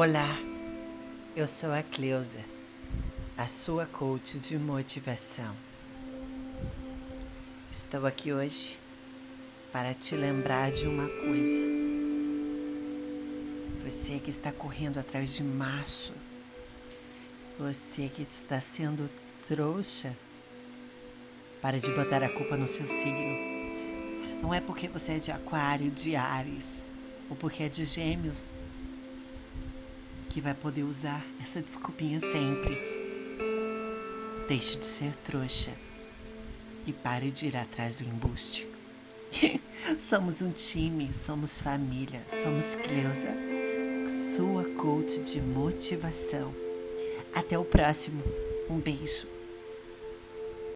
Olá, eu sou a Cleusa, a sua coach de motivação. Estou aqui hoje para te lembrar de uma coisa. Você que está correndo atrás de macho, você que está sendo trouxa, para de botar a culpa no seu signo. Não é porque você é de Aquário, de Ares, ou porque é de Gêmeos que vai poder usar essa desculpinha sempre. Deixe de ser trouxa e pare de ir atrás do embuste. somos um time, somos família, somos Cleusa, sua coach de motivação. Até o próximo. Um beijo.